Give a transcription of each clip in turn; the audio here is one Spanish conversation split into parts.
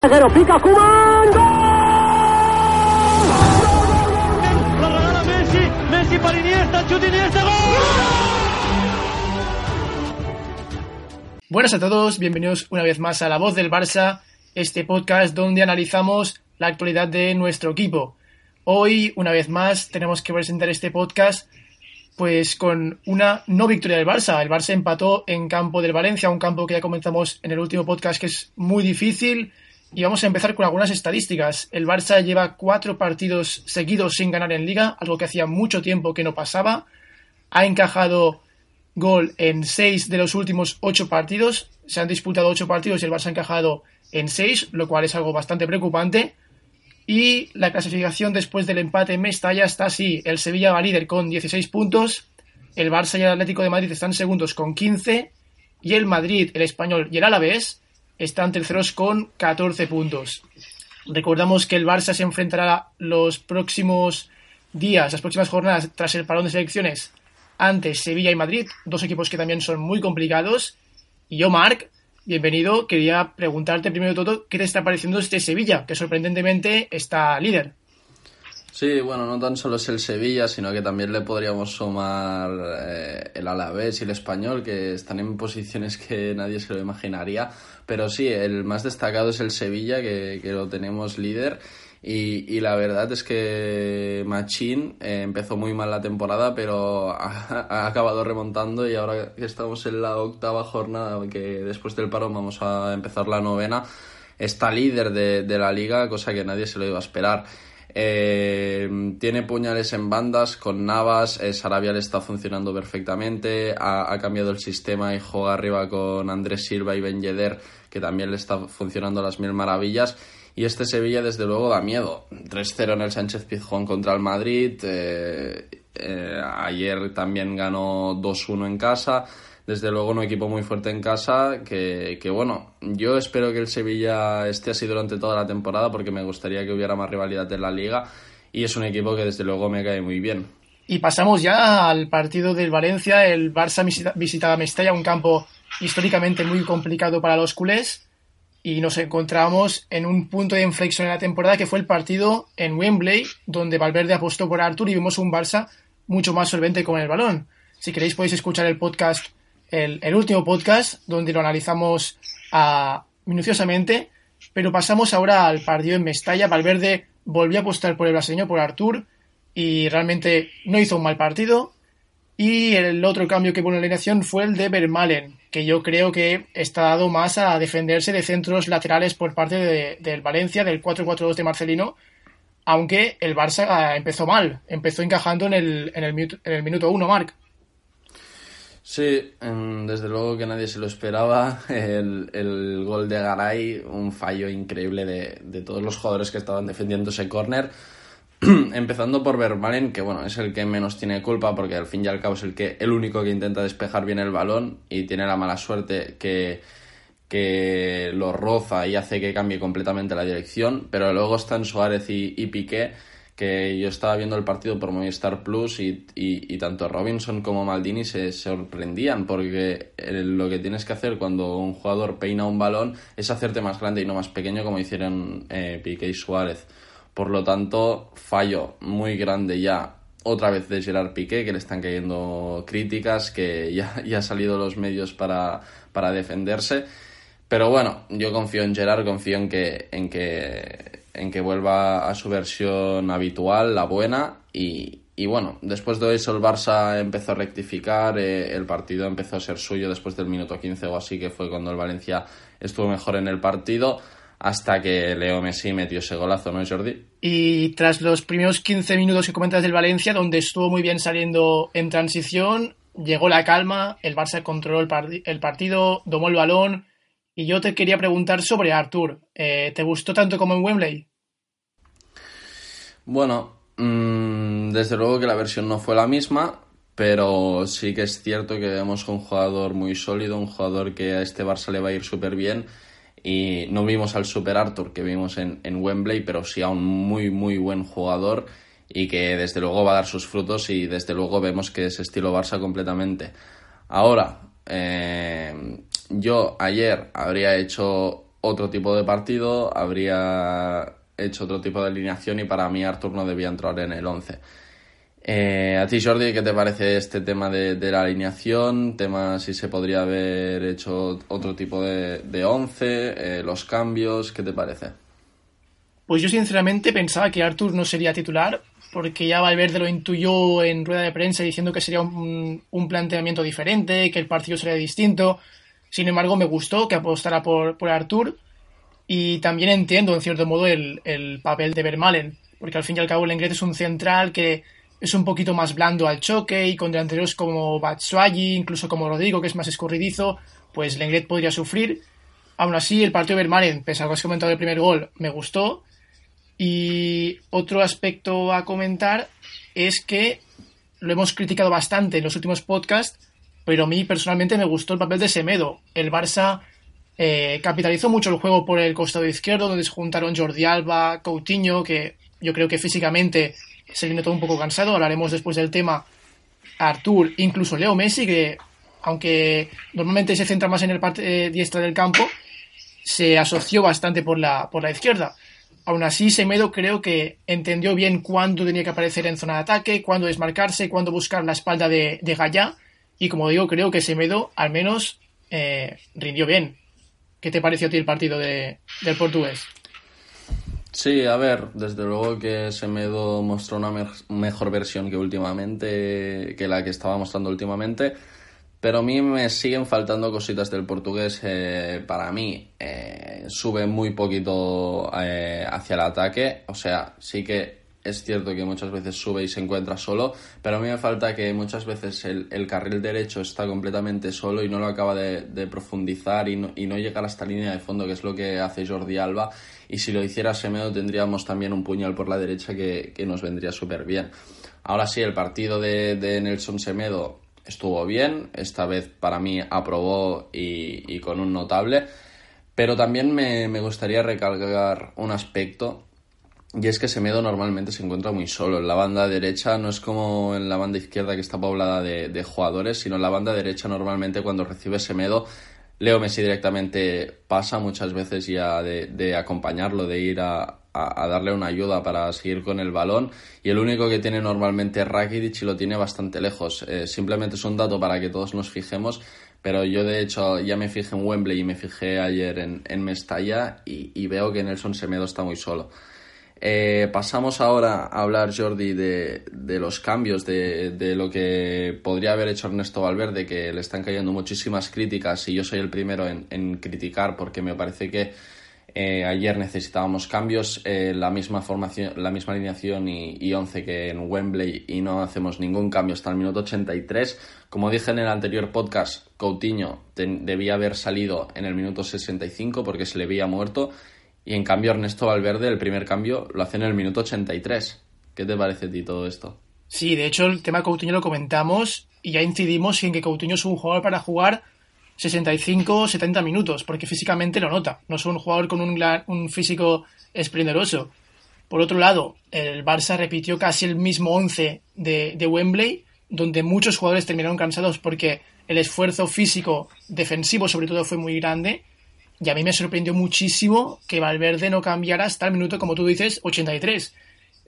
pica Kuman, La regala Messi, Messi para Iniesta, chute Iniesta, gol. Buenas a todos, bienvenidos una vez más a La Voz del Barça, este podcast donde analizamos la actualidad de nuestro equipo. Hoy, una vez más, tenemos que presentar este podcast pues con una no victoria del Barça. El Barça empató en campo del Valencia, un campo que ya comentamos en el último podcast que es muy difícil. Y vamos a empezar con algunas estadísticas. El Barça lleva cuatro partidos seguidos sin ganar en liga, algo que hacía mucho tiempo que no pasaba. Ha encajado gol en seis de los últimos ocho partidos. Se han disputado ocho partidos y el Barça ha encajado en seis, lo cual es algo bastante preocupante. Y la clasificación después del empate en Mestalla está así. El Sevilla va líder con 16 puntos. El Barça y el Atlético de Madrid están segundos con 15. Y el Madrid, el Español y el Alavés están terceros con 14 puntos. Recordamos que el Barça se enfrentará los próximos días, las próximas jornadas tras el parón de selecciones ante Sevilla y Madrid, dos equipos que también son muy complicados. Y yo, Marc, bienvenido. Quería preguntarte primero todo qué te está pareciendo este Sevilla, que sorprendentemente está líder. Sí, bueno, no tan solo es el Sevilla, sino que también le podríamos sumar eh, el Alavés y el Español, que están en posiciones que nadie se lo imaginaría. Pero sí, el más destacado es el Sevilla, que, que lo tenemos líder. Y, y, la verdad es que Machín eh, empezó muy mal la temporada, pero ha, ha, acabado remontando y ahora que estamos en la octava jornada, que después del paro vamos a empezar la novena, está líder de, de la liga, cosa que nadie se lo iba a esperar. Eh, tiene puñales en bandas con Navas, eh, Sarabia le está funcionando perfectamente, ha, ha, cambiado el sistema y juega arriba con Andrés Silva y Ben Yedder, que también le está funcionando las mil maravillas. Y este Sevilla, desde luego, da miedo. 3-0 en el Sánchez Pizjuán contra el Madrid. Eh, eh, ayer también ganó 2-1 en casa. Desde luego, un equipo muy fuerte en casa. Que, que, bueno, yo espero que el Sevilla esté así durante toda la temporada porque me gustaría que hubiera más rivalidad en la liga. Y es un equipo que, desde luego, me cae muy bien. Y pasamos ya al partido del Valencia. El Barça visita, visitaba Mestalla, un campo históricamente muy complicado para los culés y nos encontramos en un punto de inflexión en la temporada que fue el partido en Wembley, donde Valverde apostó por Artur y vimos un Barça mucho más solvente con el balón. Si queréis podéis escuchar el podcast, el, último podcast, donde lo analizamos uh, minuciosamente, pero pasamos ahora al partido en Mestalla. Valverde volvió a apostar por el brasileño, por Artur, y realmente no hizo un mal partido. Y el otro cambio que hubo en la alineación fue el de Vermalen, que yo creo que está dado más a defenderse de centros laterales por parte del de, Valencia, del 4-4-2 de Marcelino, aunque el Barça empezó mal, empezó encajando en el, en el, en el minuto 1, Marc. Sí, desde luego que nadie se lo esperaba. El, el gol de Garay, un fallo increíble de, de todos los jugadores que estaban defendiendo ese córner empezando por Vermaelen, que bueno, es el que menos tiene culpa porque al fin y al cabo es el que el único que intenta despejar bien el balón y tiene la mala suerte que, que lo roza y hace que cambie completamente la dirección, pero luego están Suárez y, y Piqué, que yo estaba viendo el partido por Movistar Plus y, y, tanto Robinson como Maldini se sorprendían porque lo que tienes que hacer cuando un jugador peina un balón es hacerte más grande y no más pequeño como hicieron eh, Piqué y Suárez. Por lo tanto, fallo muy grande ya otra vez de Gerard Piqué, que le están cayendo críticas, que ya, ya ha salido los medios para, para defenderse. Pero bueno, yo confío en Gerard, confío en que, en que vuelva a su versión habitual, la buena. Y, y bueno, después de eso el Barça empezó a rectificar, eh, el partido empezó a ser suyo después del minuto 15 o así, que fue cuando el Valencia estuvo mejor en el partido hasta que Leo Messi metió ese golazo, ¿no, Jordi? Y tras los primeros 15 minutos que comentas del Valencia, donde estuvo muy bien saliendo en transición, llegó la calma, el Barça controló el, el partido, domó el balón Y yo te quería preguntar sobre Artur. Eh, ¿Te gustó tanto como en Wembley? Bueno, mmm, desde luego que la versión no fue la misma, pero sí que es cierto que vemos un jugador muy sólido, un jugador que a este Barça le va a ir súper bien. Y no vimos al Super Arthur que vimos en, en Wembley, pero sí a un muy, muy buen jugador y que desde luego va a dar sus frutos y desde luego vemos que es estilo Barça completamente. Ahora, eh, yo ayer habría hecho otro tipo de partido, habría hecho otro tipo de alineación y para mí Artur no debía entrar en el 11. Eh, a ti, Jordi, ¿qué te parece este tema de, la alineación? Tema si se podría haber hecho otro tipo de, de 11, eh, los cambios, ¿qué te parece? Pues yo sinceramente pensaba que Artur no sería titular porque ya Valverde lo intuyó en rueda de prensa diciendo que sería un, planteamiento diferente, que el partido sería distinto. Sin embargo, me gustó que apostara por, por Artur y también entiendo, en cierto modo, el, papel de Vermalen, porque al fin y al cabo el Lenglet es un central que es un poquito más blando al choque y con delanteros como Batshuayi, incluso como Rodrigo, que es más escurridizo, pues Lenglet podría sufrir. Aún así, el partido de Vermalen, pese a lo que has comentado del primer gol, me gustó y otro aspecto a comentar es que lo hemos criticado bastante en los últimos podcasts, pero a mí personalmente me gustó el papel de Semedo. El Barça eh, capitalizó mucho el juego por el costado izquierdo, donde se juntaron Jordi Alba, Coutinho, que yo creo que físicamente se le notó un poco cansado. Hablaremos después del tema Artur, incluso Leo Messi, que aunque normalmente se centra más en el parte eh, diestra del campo, se asoció bastante por la, por la izquierda. Aún así, Semedo creo que entendió bien cuándo tenía que aparecer en zona de ataque, cuándo desmarcarse, cuándo buscar la espalda de, de. Y como digo, creo que Semedo al menos eh, rindió bien. ¿Qué te pareció a ti el partido de, del portugués? Sí, a ver, desde luego que Semedo mostró una mejor versión que últimamente, que la que estaba mostrando últimamente. Pero a mí me siguen faltando cositas del portugués. Eh, para mí eh, sube muy poquito eh, hacia el ataque. O sea, sí que es cierto que muchas veces sube y se encuentra solo, pero a mí me falta que muchas veces el, carril derecho está completamente solo y no lo acaba de, profundizar y no, y no, llegar hasta línea de fondo, que es lo que hace Jordi Alba. Y si lo hiciera Semedo tendríamos también un puñal por la derecha que, nos vendría súper bien. Ahora sí, el partido de, de Nelson Semedo estuvo bien, esta vez para mí aprobó y, con un notable, pero también me, gustaría recalcar un aspecto y es que Semedo normalmente se encuentra muy solo. En la banda derecha no es como en la banda izquierda que está poblada de, jugadores, sino en la banda derecha normalmente cuando recibe Semedo, Leo Messi directamente pasa muchas veces ya de acompañarlo, de ir a, darle una ayuda para seguir con el balón y el único que tiene normalmente es Rakitic y lo tiene bastante lejos. Eh, simplemente es un dato para que todos nos fijemos, pero yo de hecho ya me fijé en Wembley y me fijé ayer en, en Mestalla y, veo que Nelson Semedo está muy solo. Eh, pasamos ahora a hablar, Jordi, de, los cambios, de, de, lo que podría haber hecho Ernesto Valverde, que le están cayendo muchísimas críticas y yo soy el primero en, en criticar porque me parece que eh, ayer necesitábamos cambios, eh, la misma formación, la misma alineación y, y, 11 que en Wembley y no hacemos ningún cambio hasta el minuto 83. Como dije en el anterior podcast, Coutinho debía haber salido en el minuto 65 porque se le había muerto y en cambio Ernesto Valverde el primer cambio lo hace en el minuto 83. ¿Qué te parece a ti todo esto? Sí, de hecho el tema Coutinho lo comentamos y ya incidimos en que Coutinho es un jugador para jugar 65, 70 minutos, porque físicamente lo nota. No es un jugador con un, físico esplenderoso. Por otro lado, el Barça repitió casi el mismo 11 de, de Wembley, donde muchos jugadores terminaron cansados porque el esfuerzo físico defensivo sobre todo fue muy grande. Y a mí me sorprendió muchísimo que Valverde no cambiara hasta el minuto, como tú dices, 83.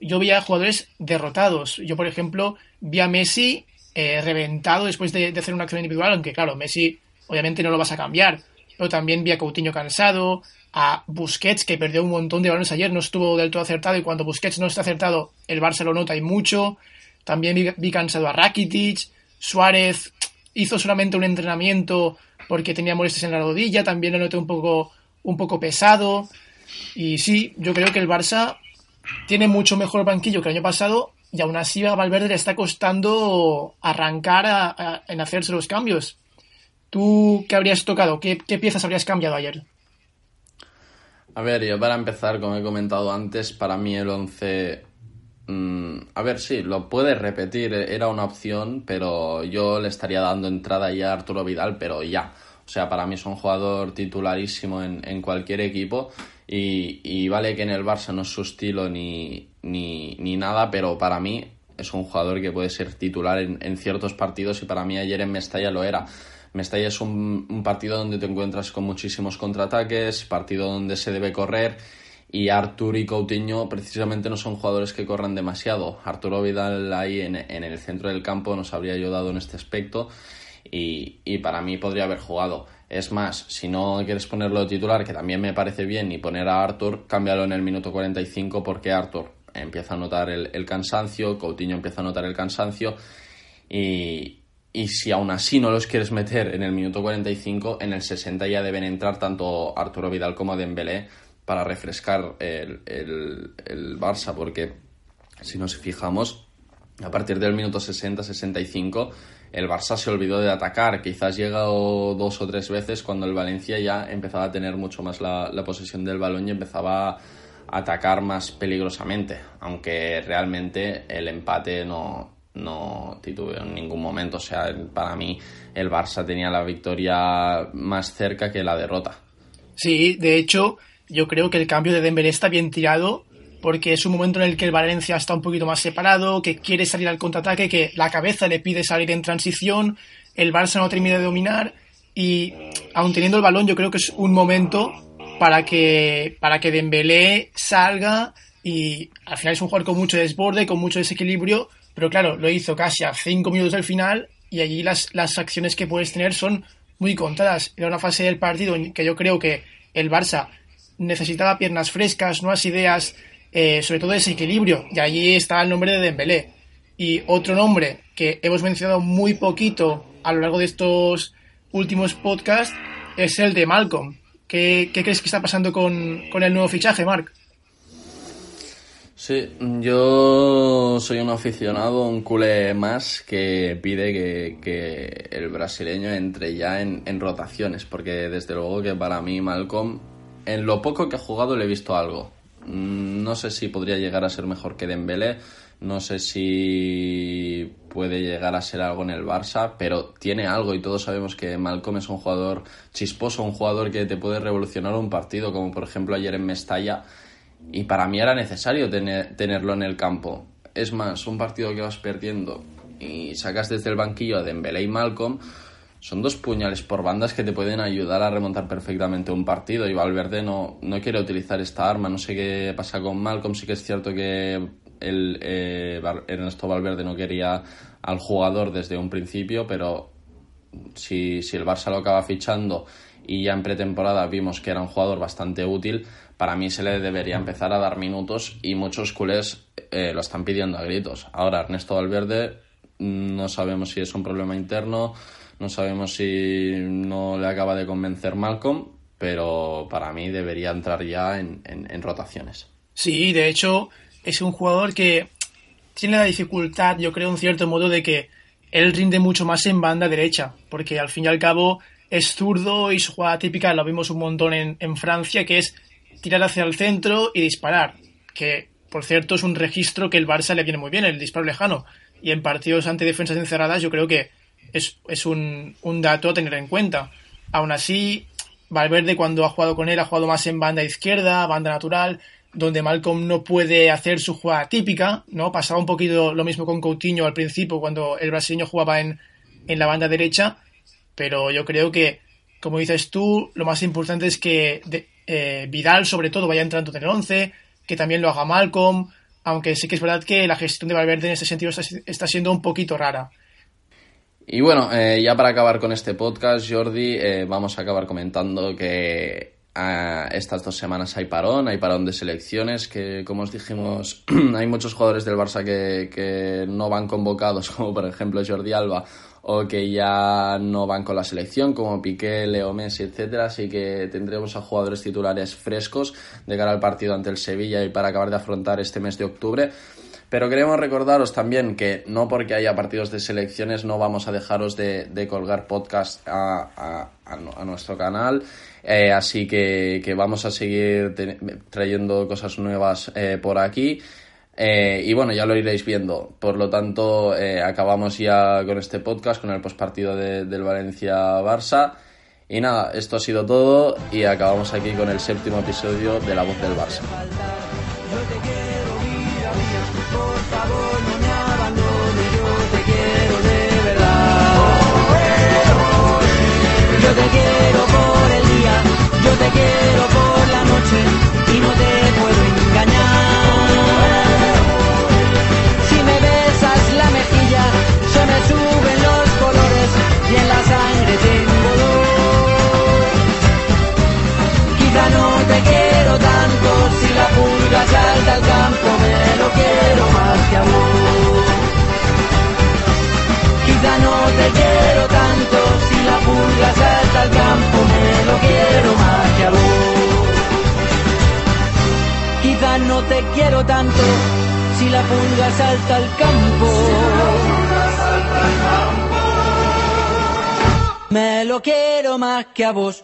Yo vi a jugadores derrotados. Yo, por ejemplo, vi a Messi eh, reventado después de, de, hacer una acción individual, aunque claro, Messi obviamente no lo vas a cambiar. Pero también vi a Coutinho cansado, a Busquets, que perdió un montón de balones ayer, no estuvo del todo acertado, y cuando Busquets no está acertado, el Barça lo nota y mucho. También vi, cansado a Rakitic, Suárez hizo solamente un entrenamiento porque tenía molestias en la rodilla, también lo noté un poco, un poco pesado. Y sí, yo creo que el Barça tiene mucho mejor banquillo que el año pasado y aún así a Valverde le está costando arrancar en hacerse los cambios. ¿Tú qué habrías tocado? ¿Qué, piezas habrías cambiado ayer? A ver, yo para empezar, como he comentado antes, para mí el 11... mm, a ver, sí, lo puedes repetir, era una opción, pero yo le estaría dando entrada ya a Arturo Vidal, pero ya. O sea, para mí es un jugador titularísimo en, cualquier equipo y, vale que en el Barça no es su estilo ni, ni, ni nada, pero para mí es un jugador que puede ser titular en, en ciertos partidos y para mí ayer en Mestalla lo era. Mestalla es un, partido donde te encuentras con muchísimos contraataques, partido donde se debe correr y Artur y Coutinho precisamente no son jugadores que corran demasiado. Arturo Vidal ahí en, en el centro del campo nos habría ayudado en este aspecto y, y para mí podría haber jugado. Es más, si no quieres ponerlo de titular, que también me parece bien, y poner a Arthur, cámbialo en el minuto 45 porque Arthur empieza a notar el, el cansancio, Coutinho empieza a notar el cansancio y, y si aún así no los quieres meter en el minuto 45, en el 60 ya deben entrar tanto Arturo Vidal como Dembélé para refrescar el, el, Barça, porque si nos fijamos, a partir del minuto 60-65 el Barça se olvidó de atacar. Quizás llegado dos o tres veces cuando el Valencia ya empezaba a tener mucho más la, la posesión del balón y empezaba a atacar más peligrosamente. Aunque realmente el empate no, no titubeó en ningún momento. O sea, para mí el Barça tenía la victoria más cerca que la derrota. Sí, de hecho, yo creo que el cambio de Dembélé está bien tirado porque es un momento en el que el Valencia está un poquito más separado, que quiere salir al contraataque, que la cabeza le pide salir en transición, el Barça no termina de dominar y aun teniendo el balón yo creo que es un momento para que para que Dembélé salga y al final es un jugador con mucho desborde, con mucho desequilibrio, pero claro, lo hizo casi a cinco minutos del final y allí las, las acciones que puedes tener son muy contadas. Era una fase del partido en que yo creo que el Barça necesitaba piernas frescas, nuevas ideas, eh, sobre todo desequilibrio, y allí está el nombre de Dembélé. Y otro nombre que hemos mencionado muy poquito a lo largo de estos últimos podcasts es el de Malcolm. ¿Qué, crees que está pasando con, con, el nuevo fichaje, Marc? Sí, yo soy un aficionado, un culé más que pide que, que el brasileño entre ya en, rotaciones, porque desde luego que para mí Malcolm, en lo poco que ha jugado le he visto algo. No sé si podría llegar a ser mejor que Dembélé, no sé si puede llegar a ser algo en el Barça, pero tiene algo y todos sabemos que Malcolm es un jugador chisposo, un jugador que te puede revolucionar un partido, como por ejemplo ayer en Mestalla, y para mí era necesario tener, tenerlo en el campo. Es más, un partido que vas perdiendo y sacas desde el banquillo a Dembélé y Malcolm, son dos puñales por bandas que te pueden ayudar a remontar perfectamente un partido y Valverde no, no quiere utilizar esta arma. No sé qué pasa con Malcolm, sí que es cierto que el, eh, Ernesto Valverde no quería al jugador desde un principio, pero si, si el Barça lo acaba fichando y ya en pretemporada vimos que era un jugador bastante útil, para mí se le debería empezar a dar minutos y muchos culés eh, lo están pidiendo a gritos. Ahora Ernesto Valverde no sabemos si es un problema interno, no sabemos si no le acaba de convencer Malcolm, pero para mí debería entrar ya en, en rotaciones. Sí, de hecho, es un jugador que tiene la dificultad, yo creo, en cierto modo, de que él rinde mucho más en banda derecha, porque al fin y al cabo es zurdo y su jugada típica lo vimos un montón en, en Francia, que es tirar hacia el centro y disparar, que por cierto es un registro que el Barça le viene muy bien, el disparo lejano, y en partidos ante defensas encerradas yo creo que es, es un, un, dato a tener en cuenta. Aún así, Valverde cuando ha jugado con él ha jugado más en banda izquierda, banda natural, donde Malcolm no puede hacer su jugada típica, ¿no? Pasaba un poquito lo mismo con Coutinho al principio, cuando el brasileño jugaba en, en la banda derecha, pero yo creo que, como dices tú, lo más importante es que eh, Vidal, sobre todo, vaya entrando en el 11, que también lo haga Malcolm, aunque sí que es verdad que la gestión de Valverde en ese sentido está, está siendo un poquito rara. Y bueno, eh, ya para acabar con este podcast, Jordi, eh, vamos a acabar comentando que eh, estas dos semanas hay parón, hay parón de selecciones, que como os dijimos, hay muchos jugadores del Barça que, que no van convocados, como por ejemplo Jordi Alba, o que ya no van con la selección, como Piqué, Leo Messi, etcétera, así que tendremos a jugadores titulares frescos de cara al partido ante el Sevilla y para acabar de afrontar este mes de octubre. Pero queremos recordaros también que no porque haya partidos de selecciones no vamos a dejaros de, colgar podcast a, nuestro canal. Eh, así que, vamos a seguir trayendo cosas nuevas eh, por aquí. Eh, y bueno, ya lo iréis viendo. Por lo tanto, acabamos ya con este podcast, con el postpartido del Valencia-Barça. Y nada, esto ha sido todo y acabamos aquí con el séptimo episodio de La Voz del Barça. Yo te quiero por el día, yo te quiero no te quiero tanto, si la pulga salta al campo. Me lo quiero más que a vos.